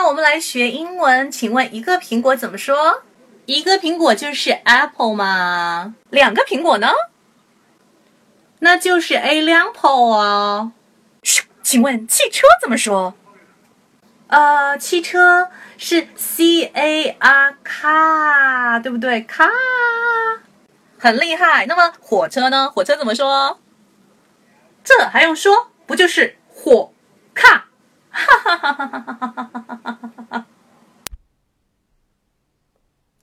天我们来学英文，请问一个苹果怎么说？一个苹果就是 apple 吗？两个苹果呢？那就是 a 两 apple 啊。请问汽车怎么说？呃，汽车是 c a r car，对不对？car，很厉害。那么火车呢？火车怎么说？这还用说？不就是火卡？哈哈哈哈哈哈哈哈！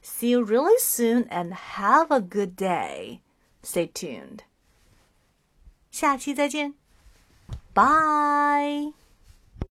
！See you really soon and have a good day. Stay tuned. 下期再见，Bye.